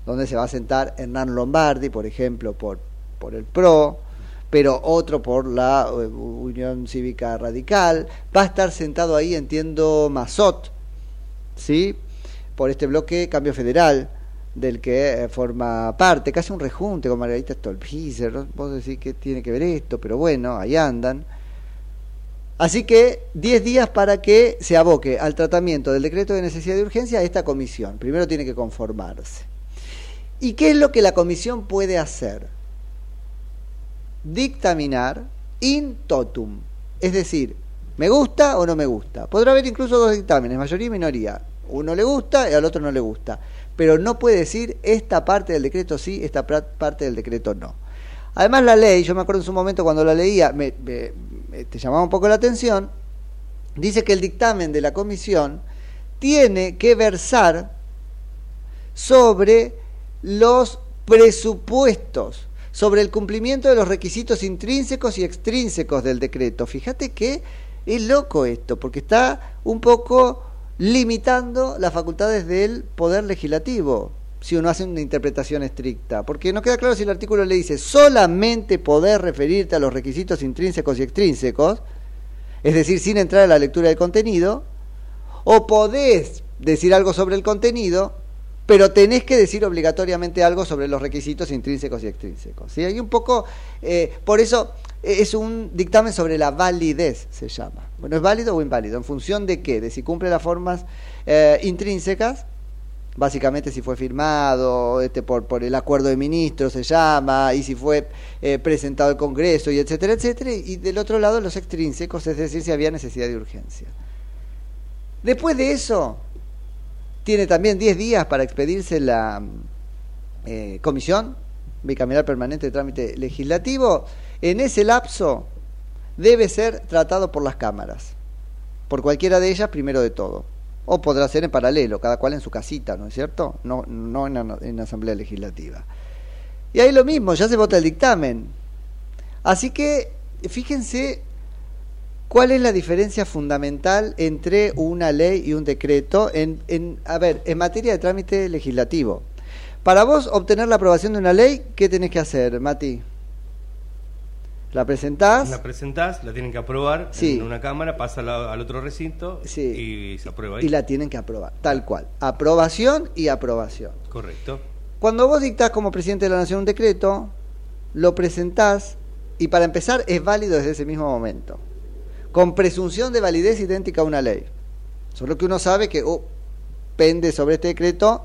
donde se va a sentar Hernán Lombardi, por ejemplo, por, por el PRO, pero otro por la eh, Unión Cívica Radical. Va a estar sentado ahí, entiendo, Mazot, ¿sí? por este bloque Cambio Federal, del que eh, forma parte, casi un rejunte con Margarita Stolpizer. ¿no? Vos decís que tiene que ver esto, pero bueno, ahí andan. Así que 10 días para que se aboque al tratamiento del decreto de necesidad de urgencia esta comisión. Primero tiene que conformarse. ¿Y qué es lo que la comisión puede hacer? Dictaminar in totum. Es decir, ¿me gusta o no me gusta? Podrá haber incluso dos dictámenes, mayoría y minoría. Uno le gusta y al otro no le gusta. Pero no puede decir esta parte del decreto sí, esta parte del decreto no. Además la ley, yo me acuerdo en su momento cuando la leía, me- te llamaba un poco la atención, dice que el dictamen de la comisión tiene que versar sobre los presupuestos, sobre el cumplimiento de los requisitos intrínsecos y extrínsecos del decreto. Fíjate que es loco esto, porque está un poco limitando las facultades del poder legislativo, si uno hace una interpretación estricta, porque no queda claro si el artículo le dice solamente poder referirte a los requisitos intrínsecos y extrínsecos, es decir, sin entrar a la lectura del contenido, o podés decir algo sobre el contenido, pero tenés que decir obligatoriamente algo sobre los requisitos intrínsecos y extrínsecos. ¿sí? Hay un poco, eh, por eso eh, es un dictamen sobre la validez, se llama. Bueno, ¿es válido o inválido? ¿En función de qué? De si cumple las formas eh, intrínsecas Básicamente si fue firmado este, por, por el acuerdo de ministros se llama, y si fue eh, presentado al Congreso, y etcétera, etcétera. Y del otro lado los extrínsecos, es decir, si había necesidad de urgencia. Después de eso, tiene también 10 días para expedirse la eh, comisión bicameral permanente de trámite legislativo. En ese lapso debe ser tratado por las cámaras, por cualquiera de ellas primero de todo. O podrá ser en paralelo, cada cual en su casita, ¿no es cierto? No, no en, en Asamblea Legislativa. Y ahí lo mismo, ya se vota el dictamen. Así que fíjense cuál es la diferencia fundamental entre una ley y un decreto en, en a ver, en materia de trámite legislativo. Para vos obtener la aprobación de una ley, ¿qué tenés que hacer, Mati? La presentás. La presentás, la tienen que aprobar Sí. en una cámara, pasa al otro recinto y se aprueba ahí. y la tienen que aprobar, tal cual. Aprobación y aprobación. Correcto. Cuando vos dictás como presidente de la Nación un decreto, lo presentás y para empezar es válido desde ese mismo momento. Con presunción de validez idéntica a una ley. Solo que uno sabe que oh, pende sobre este decreto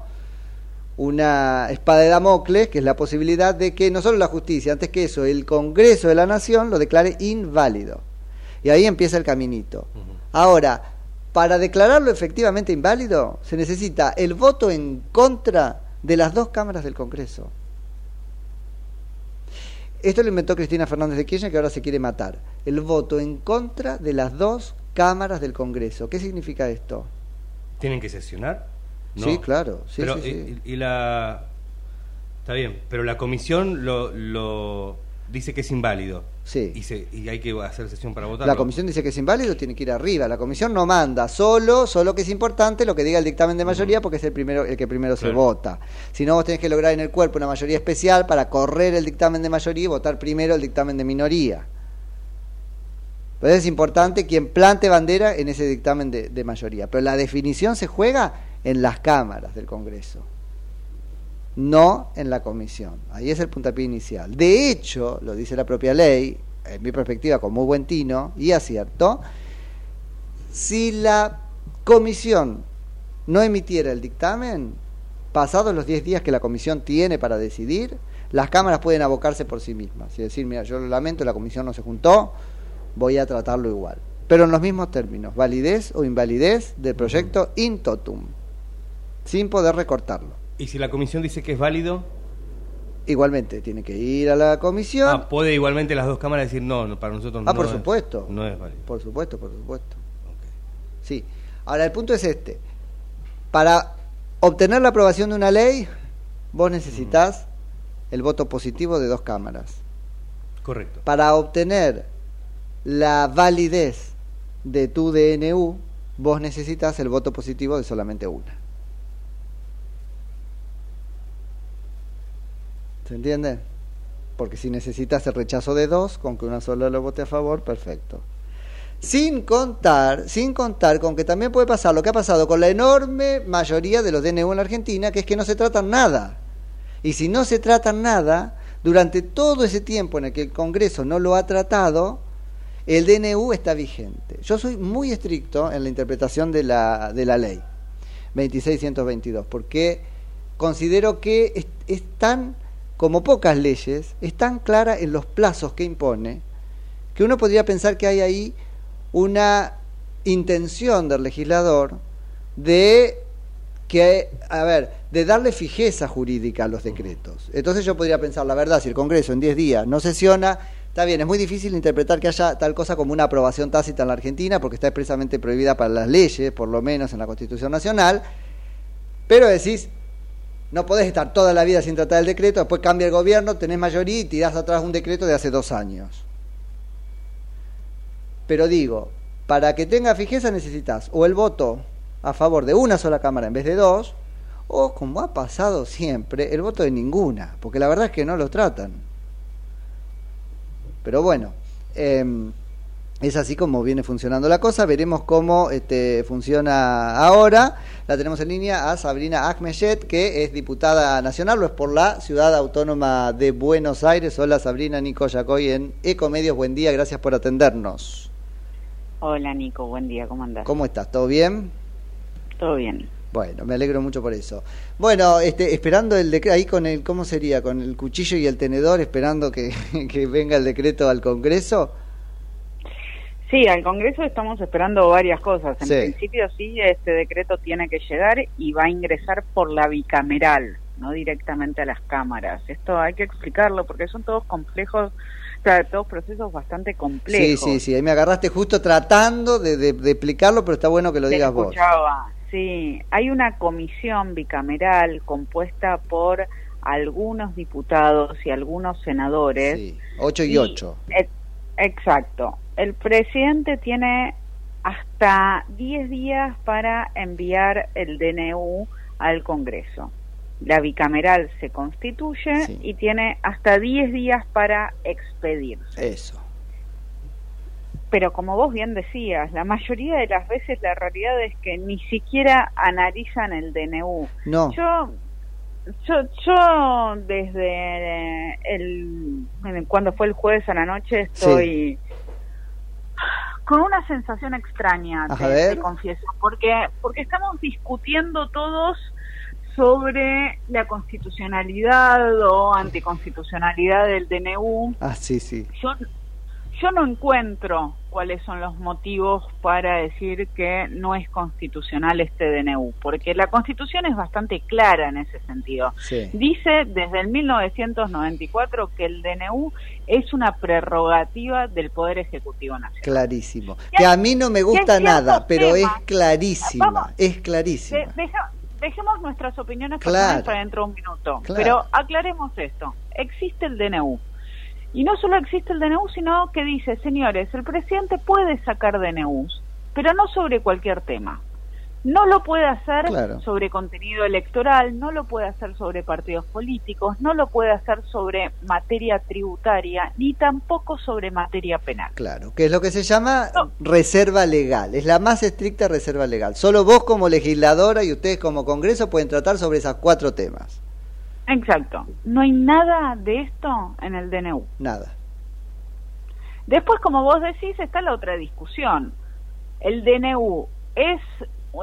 una espada de Damocles, que es la posibilidad de que no solo la justicia, antes que eso, el Congreso de la Nación lo declare inválido. Y ahí empieza el caminito. Ahora, para declararlo efectivamente inválido, se necesita el voto en contra de las dos cámaras del Congreso. Esto lo inventó Cristina Fernández de Kirchner, que ahora se quiere matar. El voto en contra de las dos cámaras del Congreso. ¿Qué significa esto? ¿Tienen que sesionar? No. Sí, claro. Sí, pero, sí, sí. Y, y la... Está bien, pero la comisión lo, lo dice que es inválido. Sí. Y, se, y hay que hacer sesión para votarlo. La comisión dice que es inválido, tiene que ir arriba. La comisión no manda, solo, solo que es importante lo que diga el dictamen de mayoría porque es el primero, el que primero se vota. Si no, vos tenés que lograr en el cuerpo una mayoría especial para correr el dictamen de mayoría y votar primero el dictamen de minoría. Pero es importante quien plante bandera en ese dictamen de, de mayoría. Pero la definición se juega en las cámaras del Congreso, no en la comisión. Ahí es el puntapié inicial. De hecho, lo dice la propia ley, en mi perspectiva con muy buen tino y acierto, si la comisión no emitiera el dictamen, pasados los 10 días que la comisión tiene para decidir, las cámaras pueden abocarse por sí mismas y decir, mira, yo lo lamento, la comisión no se juntó, voy a tratarlo igual. Pero en los mismos términos, validez o invalidez del proyecto in totum, sin poder recortarlo. ¿Y si la comisión dice que es válido? Igualmente, tiene que ir a la comisión. Ah, puede igualmente las dos cámaras decir no, no, para nosotros no Ah, por es- supuesto. no es válido. Por supuesto, por supuesto. Sí. Ahora, el punto es este. Para obtener la aprobación de una ley, vos necesitas el voto positivo de dos cámaras. Correcto. Para obtener la validez de tu DNU, vos necesitas el voto positivo de solamente una. ¿Se entiende? Porque si necesitas el rechazo de dos, con que una sola lo vote a favor, perfecto. Sin contar, sin contar con que también puede pasar lo que ha pasado con la enorme mayoría de los DNU en la Argentina, que es que no se tratan nada. Y si no se tratan nada, durante todo ese tiempo en el que el Congreso no lo ha tratado, el DNU está vigente. Yo soy muy estricto en la interpretación de la, de la ley 2622, porque considero que es, es tan, como pocas leyes, es tan clara en los plazos que impone, que uno podría pensar que hay ahí una intención del legislador de que, a ver, de darle fijeza jurídica a los decretos. Entonces yo podría pensar, la verdad, si el Congreso en 10 días no sesiona, está bien, es muy difícil interpretar que haya tal cosa como una aprobación tácita en la Argentina, porque está expresamente prohibida para las leyes, por lo menos en la Constitución Nacional, pero decís, no podés estar toda la vida sin tratar el decreto, después cambia el gobierno, tenés mayoría y tirás atrás un decreto de hace dos años. Pero digo, para que tenga fijeza necesitas o el voto a favor de una sola cámara en vez de dos, o como ha pasado siempre, el voto de ninguna, porque la verdad es que no lo tratan. Pero bueno, em, es así como viene funcionando la cosa, veremos cómo este, funciona ahora. La tenemos en línea a Sabrina Ahmeyet, que es diputada nacional, lo es por la Ciudad Autónoma de Buenos Aires. Hola Sabrina, Nico Yacoy en Ecomedios, buen día, gracias por atendernos. Hola Nico, buen día, ¿cómo andás? ¿Cómo estás? ¿Todo bien? Todo bien. Bueno, me alegro mucho por eso. Bueno, este, esperando el decreto, ahí con el, ¿cómo sería? Con el cuchillo y el tenedor, esperando que, que venga el decreto al Congreso. Sí, al Congreso estamos esperando varias cosas. En Sí. principio sí, este decreto tiene que llegar y va a ingresar por la bicameral, no directamente a las cámaras. Esto hay que explicarlo porque son todos complejos, o sea, todos procesos bastante Sí, complejos. sí, sí, ahí me agarraste justo tratando de, de- de explicarlo, pero está bueno que lo Te digas vos. escuchaba. Sí, hay una comisión bicameral compuesta por algunos diputados y algunos senadores. Sí, 8 y 8. E- Exacto. El presidente tiene hasta 10 días para enviar el DNU al Congreso. La bicameral se constituye y tiene hasta 10 días para expedirse. Eso. Pero como vos bien decías, la mayoría de las veces la realidad es que ni siquiera analizan el DNU. No. Yo, yo, yo desde el, cuando fue el jueves a la noche estoy con una sensación extraña, te confieso, porque porque estamos discutiendo todos sobre la constitucionalidad o anticonstitucionalidad del DNU. Ah, sí, sí. Yo, yo no encuentro cuáles son los motivos para decir que no es constitucional este DNU, porque la Constitución es bastante clara en ese sentido. Sí. Dice desde el 1994 que el DNU es una prerrogativa del Poder Ejecutivo Nacional. Clarísimo. Que a mí no me gusta nada, pero es clarísima. Vamos. Es clarísima. De- deja- dejemos nuestras opiniones Claro. personales para dentro de un minuto. Claro. Pero aclaremos esto. Existe el DNU. Y no solo existe el DNU, sino que dice, señores, el presidente puede sacar DNUs, pero no sobre cualquier tema. No lo puede hacer Claro. sobre contenido electoral, no lo puede hacer sobre partidos políticos, no lo puede hacer sobre materia tributaria, ni tampoco sobre materia penal. Claro, que es lo que se llama reserva legal. Es la más estricta reserva legal. Solo vos como legisladora y ustedes como Congreso pueden tratar sobre esos cuatro temas. Exacto. No hay nada de esto en el DNU. Nada. Después, como vos decís, está la otra discusión. El DNU es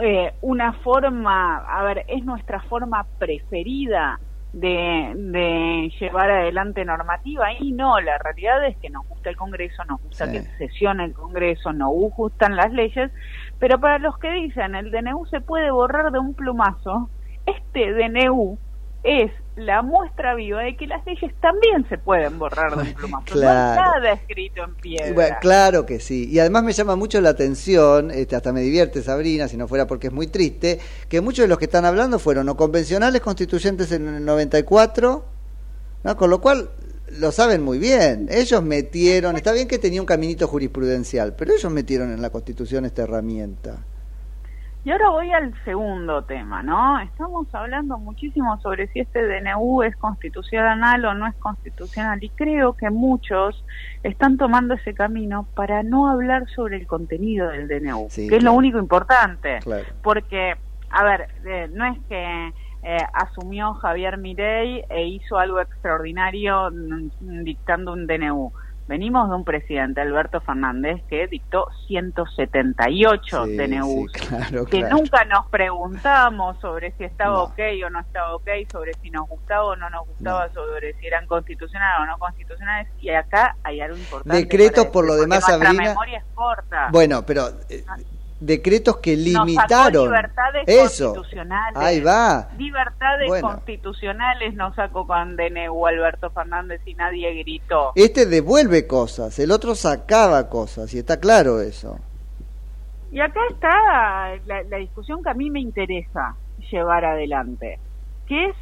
eh, una forma, a ver, es nuestra forma preferida de, de llevar adelante normativa y no, la realidad es que nos gusta el Congreso, nos gusta Sí. que sesione el Congreso, nos gustan las leyes, pero para los que dicen el DNU se puede borrar de un plumazo, este DNU es la muestra viva de que las leyes también se pueden borrar de un plumazo. claro. No nada escrito en piedra. Bueno, claro que sí. Y además me llama mucho la atención, este, hasta me divierte Sabrina, si no fuera porque es muy triste, que muchos de los que están hablando fueron o convencionales constituyentes en el 94, ¿no? con lo cual lo saben muy bien. Ellos metieron, está bien que tenía un caminito jurisprudencial, pero ellos metieron en la constitución esta herramienta. Y ahora voy al segundo tema, ¿no? Estamos hablando muchísimo sobre si este DNU es constitucional o no es constitucional y creo que muchos están tomando ese camino para no hablar sobre el contenido del DNU, Sí, que es lo único importante. Claro. Porque, a ver, eh, no es que eh, asumió Javier Mirey e hizo algo extraordinario mm, dictando un DNU. Venimos de un presidente, Alberto Fernández, que dictó 178 Sí, DNUs sí, claro, que claro. nunca nos preguntamos sobre si estaba No. ok o no estaba ok, sobre si nos gustaba o no nos gustaba, sobre si eran constitucionales o no constitucionales. Y acá hay algo importante. Decretos por lo demás, Sabrina. memoria es corta. Bueno, pero eh, decretos que Nos sacó limitaron libertades eso. constitucionales. Ahí va. Libertades Bueno. constitucionales nos sacó con DNU Alberto Fernández y nadie gritó. Este devuelve cosas, el otro sacaba cosas, y está claro eso. Y acá está la, la discusión que a mí me interesa llevar adelante, que es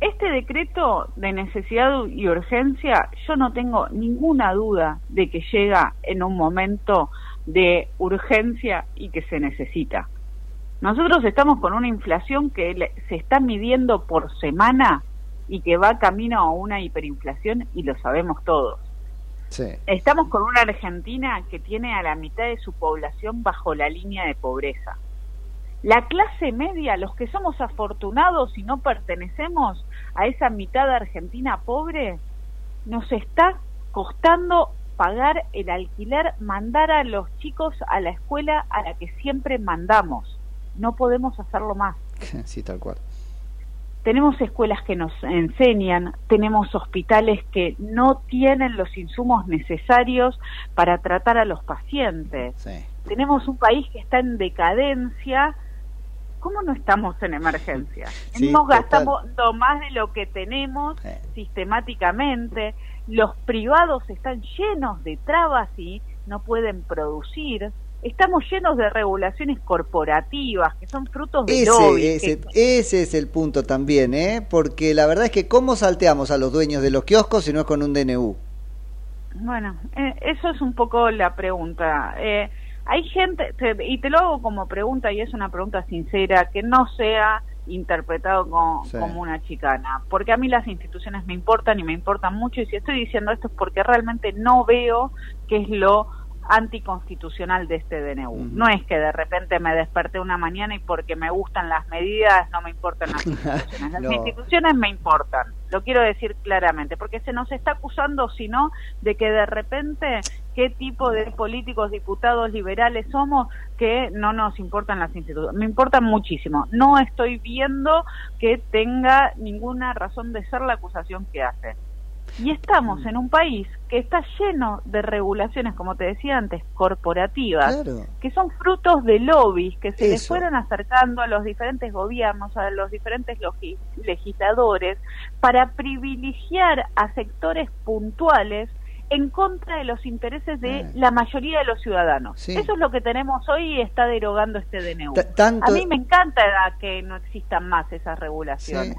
este decreto de necesidad y urgencia, yo no tengo ninguna duda de que llega en un momento de urgencia y que se necesita. Nosotros estamos con una inflación que se está midiendo por semana y que va camino a una hiperinflación y lo sabemos todos. Sí. Estamos con una Argentina que tiene a la mitad de su población bajo la línea de pobreza. La clase media, los que somos afortunados y no pertenecemos a esa mitad de Argentina pobre, nos está costando pagar el alquiler, mandar a los chicos a la escuela a la que siempre mandamos. No podemos hacerlo más. Sí, tal cual. tenemos escuelas que nos enseñan, tenemos hospitales que no tienen los insumos necesarios para tratar a los pacientes. Tenemos un país que está en decadencia. ¿Cómo no estamos en emergencia? Sí, Nos más de lo que tenemos sistemáticamente. Los privados están llenos de trabas y no pueden producir. Estamos llenos de regulaciones corporativas que son frutos de lobby. Ese, que- ese, es el punto también, ¿eh? Porque la verdad es que ¿cómo salteamos a los dueños de los kioscos si no es con un DNU? Bueno, eh, eso es un poco la pregunta. Eh, hay gente, te- y te lo hago como pregunta, y es una pregunta sincera, que no sea interpretado Sí. como una chicana, porque a mí las instituciones me importan y me importan mucho, y si estoy diciendo esto es porque realmente no veo qué es lo anticonstitucional de este DNU. No es que de repente me desperté una mañana y porque me gustan las medidas no me importan las instituciones. Las No. instituciones me importan, lo quiero decir claramente, porque se nos está acusando, si no, de que de repente qué tipo de políticos, diputados liberales somos que no nos importan las instituciones. Me importan muchísimo. No estoy viendo que tenga ninguna razón de ser la acusación que hace. Y estamos en un país que está lleno de regulaciones, como te decía antes, corporativas, Claro. que son frutos de lobbies que se les Eso. fueron acercando a los diferentes gobiernos, a los diferentes legisladores, para privilegiar a sectores puntuales en contra de los intereses de la mayoría de los ciudadanos. Sí. Eso es lo que tenemos hoy y está derogando este DNU. Tanto- A mí me encanta que no existan más esas regulaciones.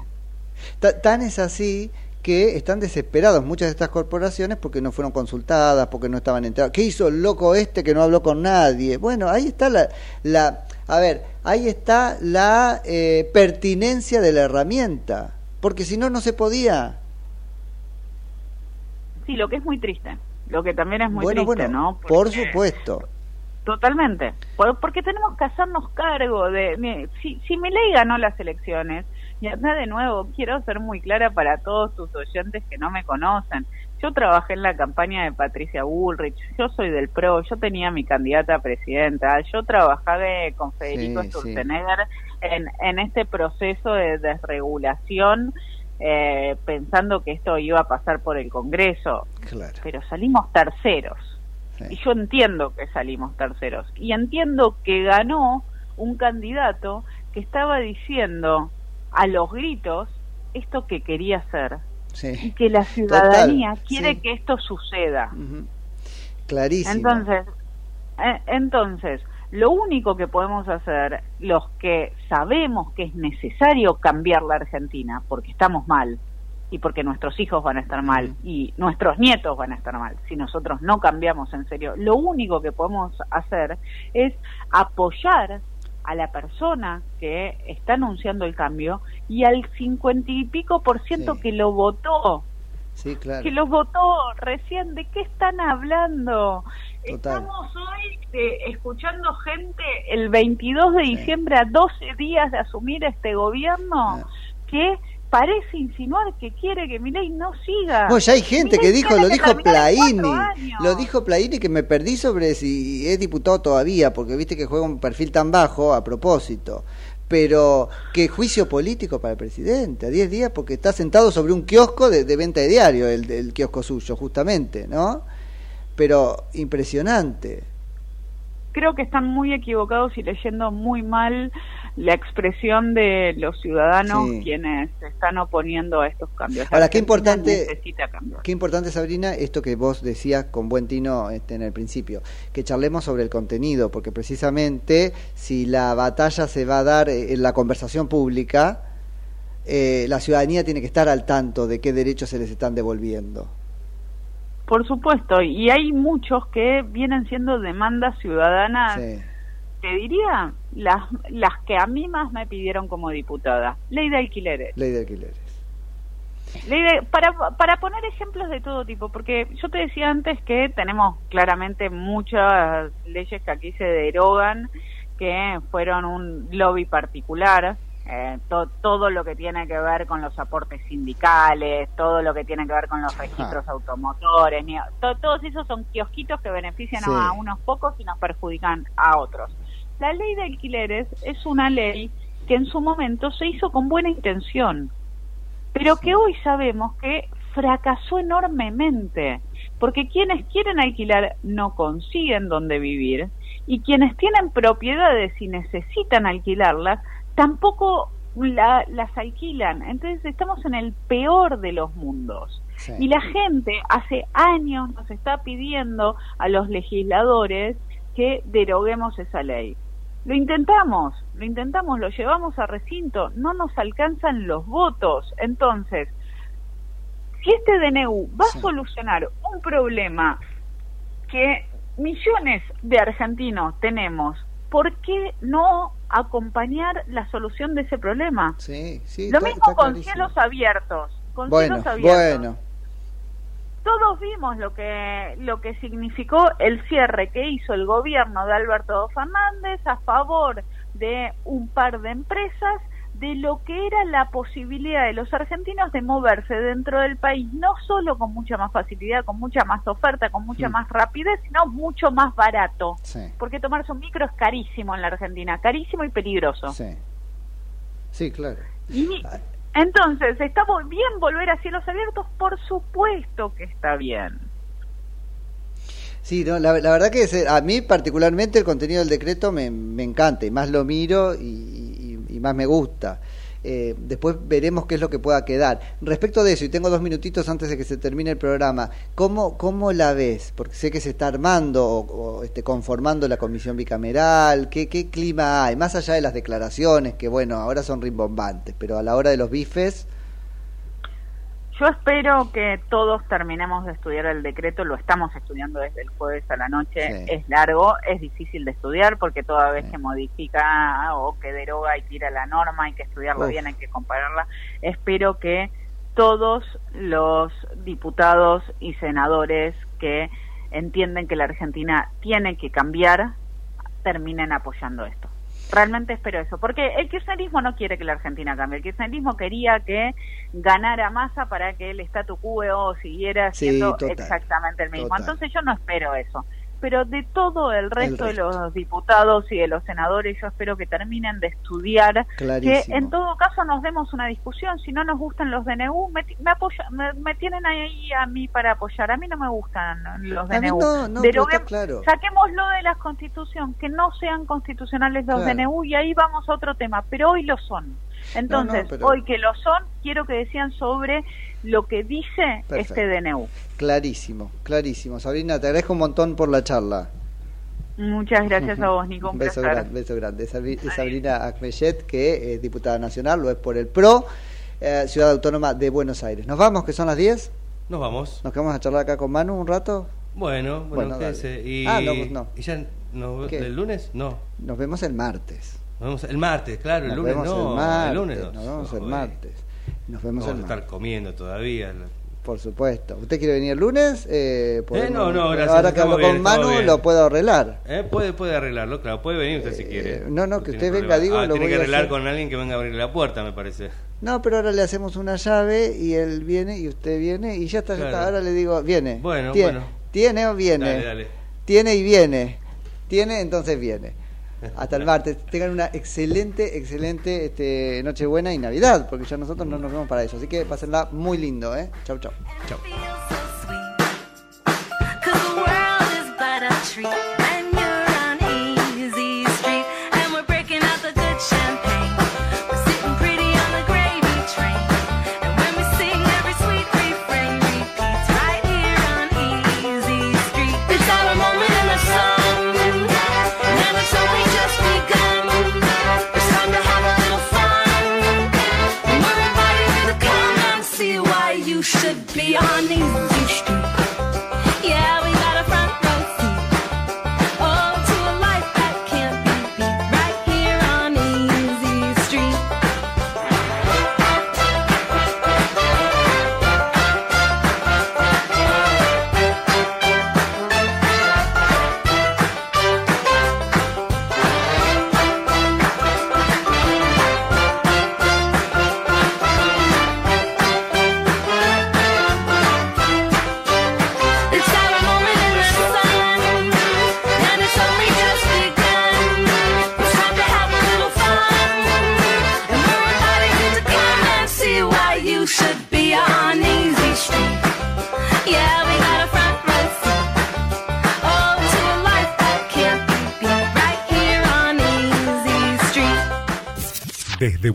Ta- Tan es así que están desesperados muchas de estas corporaciones porque no fueron consultadas, porque no estaban enteradas. ¿Qué hizo el loco este que no habló con nadie? Bueno, ahí está la... la a ver, ahí está la eh, pertinencia de la herramienta, porque si no, no se podía. Sí, lo que es muy triste. Lo que también es muy bueno, triste, bueno, ¿no? por supuesto. Totalmente. Por- porque tenemos que hacernos cargo de... Si, si Milei ganó las elecciones, y acá de nuevo quiero ser muy clara para todos tus oyentes que no me conocen. Yo trabajé en la campaña de Patricia Bullrich, yo soy del PRO, yo tenía mi candidata a presidenta, yo trabajé con Federico Sí, sí. Sturzenegger en, en este proceso de desregulación eh, pensando que esto iba a pasar por el Congreso, Claro. pero salimos terceros. Y yo entiendo que salimos terceros. Y entiendo que ganó un candidato que estaba diciendo a los gritos esto que quería hacer. Y que la ciudadanía Total, quiere sí. que esto suceda. Clarísimo. Entonces, eh, entonces, lo único que podemos hacer, los que sabemos que es necesario cambiar la Argentina, porque estamos mal, y porque nuestros hijos van a estar mal, y nuestros nietos van a estar mal, si nosotros no cambiamos en serio, lo único que podemos hacer es apoyar a la persona que está anunciando el cambio y al cincuenta y pico por ciento que lo votó Sí, claro. que los votó recién. ¿De qué están hablando? Total. Estamos hoy eh, escuchando gente el 22 de diciembre a 12 días de asumir este gobierno que parece insinuar que quiere que Milei no siga. Bueno, ya hay gente que dijo, lo que dijo Plaini, lo dijo Plaini que me perdí sobre si es diputado todavía, porque viste que juega un perfil tan bajo a propósito. Pero qué juicio político para el presidente, a 10 días, porque está sentado sobre un kiosco de, de venta de diario, el, el kiosco suyo, justamente, ¿no? Pero impresionante. Creo que están muy equivocados y leyendo muy mal la expresión de los ciudadanos Sí. quienes se están oponiendo a estos cambios. Ahora, qué importante-. Qué importante, Sabrina, esto que vos decías con buen tino este, en el principio, que charlemos sobre el contenido, porque precisamente si la batalla se va a dar eh, en la conversación pública, eh, la ciudadanía tiene que estar al tanto de qué derechos se les están devolviendo. Por supuesto, y hay muchos que vienen siendo demandas ciudadanas, te diría, las, las que a mí más me pidieron como diputada. Ley de alquileres. Ley de alquileres. Ley de- para, para poner ejemplos de todo tipo, porque yo te decía antes que tenemos claramente muchas leyes que aquí se derogan, que fueron un lobby particular, eh, to- todo lo que tiene que ver con los aportes sindicales, todo lo que tiene que ver con los registros automotores, ni- to- todos esos son kiosquitos que benefician Sí. a unos pocos y nos perjudican a otros. La ley de alquileres es una ley que en su momento se hizo con buena intención, pero que hoy sabemos que fracasó enormemente, porque quienes quieren alquilar no consiguen dónde vivir y quienes tienen propiedades y necesitan alquilarlas tampoco la- las alquilan. Entonces estamos en el peor de los mundos. Sí. Y la gente hace años nos está pidiendo a los legisladores que deroguemos esa ley. Lo intentamos, lo intentamos, lo llevamos a recinto, no nos alcanzan los votos. Entonces, si este DNU va a solucionar un problema que millones de argentinos tenemos, ¿por qué no acompañar la solución de ese problema? Sí, sí, Lo está- mismo está con clarísimo. cielos abiertos, con Bueno, cielos abiertos. bueno. Todos vimos lo que lo que significó el cierre que hizo el gobierno de Alberto Fernández a favor de un par de empresas de lo que era la posibilidad de los argentinos de moverse dentro del país, no solo con mucha más facilidad, con mucha más oferta, con mucha Mm. más rapidez, sino mucho más barato. Sí. Porque tomarse un micro es carísimo en la Argentina, carísimo y peligroso. Sí. Sí, claro. Y entonces, ¿está bien volver a cielos abiertos? Por supuesto que está bien. Sí, no, la, la verdad que se- a mí particularmente el contenido del decreto me, me encanta y más lo miro y más me gusta. Eh, después veremos qué es lo que pueda quedar. Respecto de eso, y tengo dos minutitos antes de que se termine el programa, ¿cómo, cómo la ves? Porque sé que se está armando o, o, este, conformando la comisión bicameral, ¿qué, ¿qué clima hay? Más allá de las declaraciones, que bueno, ahora son rimbombantes, pero a la hora de los bifes, Yo espero que todos terminemos de estudiar el decreto, lo estamos estudiando desde el jueves a la noche, Sí. es largo, es difícil de estudiar porque toda vez que modifica o que deroga y tira la norma hay que estudiarla Uf. bien, hay que compararla. Espero que todos los diputados y senadores que entienden que la Argentina tiene que cambiar terminen apoyando esto. Realmente espero eso, porque el kirchnerismo no quiere que la Argentina cambie. El kirchnerismo quería que ganara masa para que el statu quo siguiera Sí, siendo total, exactamente el mismo. total. Entonces yo no espero eso. Pero de todo el resto, resto. de los diputados y de los senadores, yo espero que terminen de estudiar, que Clarísimo. en todo caso nos demos una discusión. Si no nos gustan los DNU, me, me, apoya- me, me tienen ahí a mí para apoyar. A mí no me gustan los A DNU. no, no, pero claro. Saquémoslo de la Constitución, que no sean constitucionales los Claro. DNU y ahí vamos a otro tema, pero hoy lo son. Entonces, pero- hoy que lo son, quiero que decían sobre lo que dice Perfecto. este DNU. clarísimo, clarísimo. Sabrina, te agradezco un montón por la charla. Muchas gracias a vos, Nico. Un beso grande, beso grande. Sabri- Sabrina Akmeyet, que es diputada nacional, lo es por el PRO, eh, Ciudad Autónoma de Buenos Aires. ¿Nos vamos, que son las 10? Nos vamos. ¿Nos quedamos a charlar acá con Manu un rato? Bueno, bueno, Bueno. Y, Ah, no, pues no. ¿Y ya nos, ¿Qué? el lunes? No. Nos vemos el martes. Nos vemos el martes, claro, el Nos lunes vemos no. el martes. el lunes no. Nos vemos el martes. Nos vemos Vamos el a estar comiendo todavía. Por supuesto. ¿Usted quiere venir el lunes? Eh, podemos- no, no, gracias, Ahora que hablo con bien, Manu, lo puedo arreglar. Eh, puede, puede arreglarlo, claro, puede venir usted si quiere. Eh, no, no, que usted venga, digo, Ah, lo tiene voy que a arreglar hacer. con alguien que venga a abrir la puerta, me parece. No, pero ahora le hacemos una llave y él viene y usted viene y ya está, ya está. Ahora le digo, viene. Bueno, ¿Tiene, bueno. ¿Tiene o viene? Dale, dale. Tiene y viene. Tiene, entonces viene. Hasta el martes. Tengan una excelente, excelente este, Nochebuena y Navidad, porque ya nosotros no nos vemos para eso. Así que pásenla muy lindo, ¿eh? Chau, chau. Chau.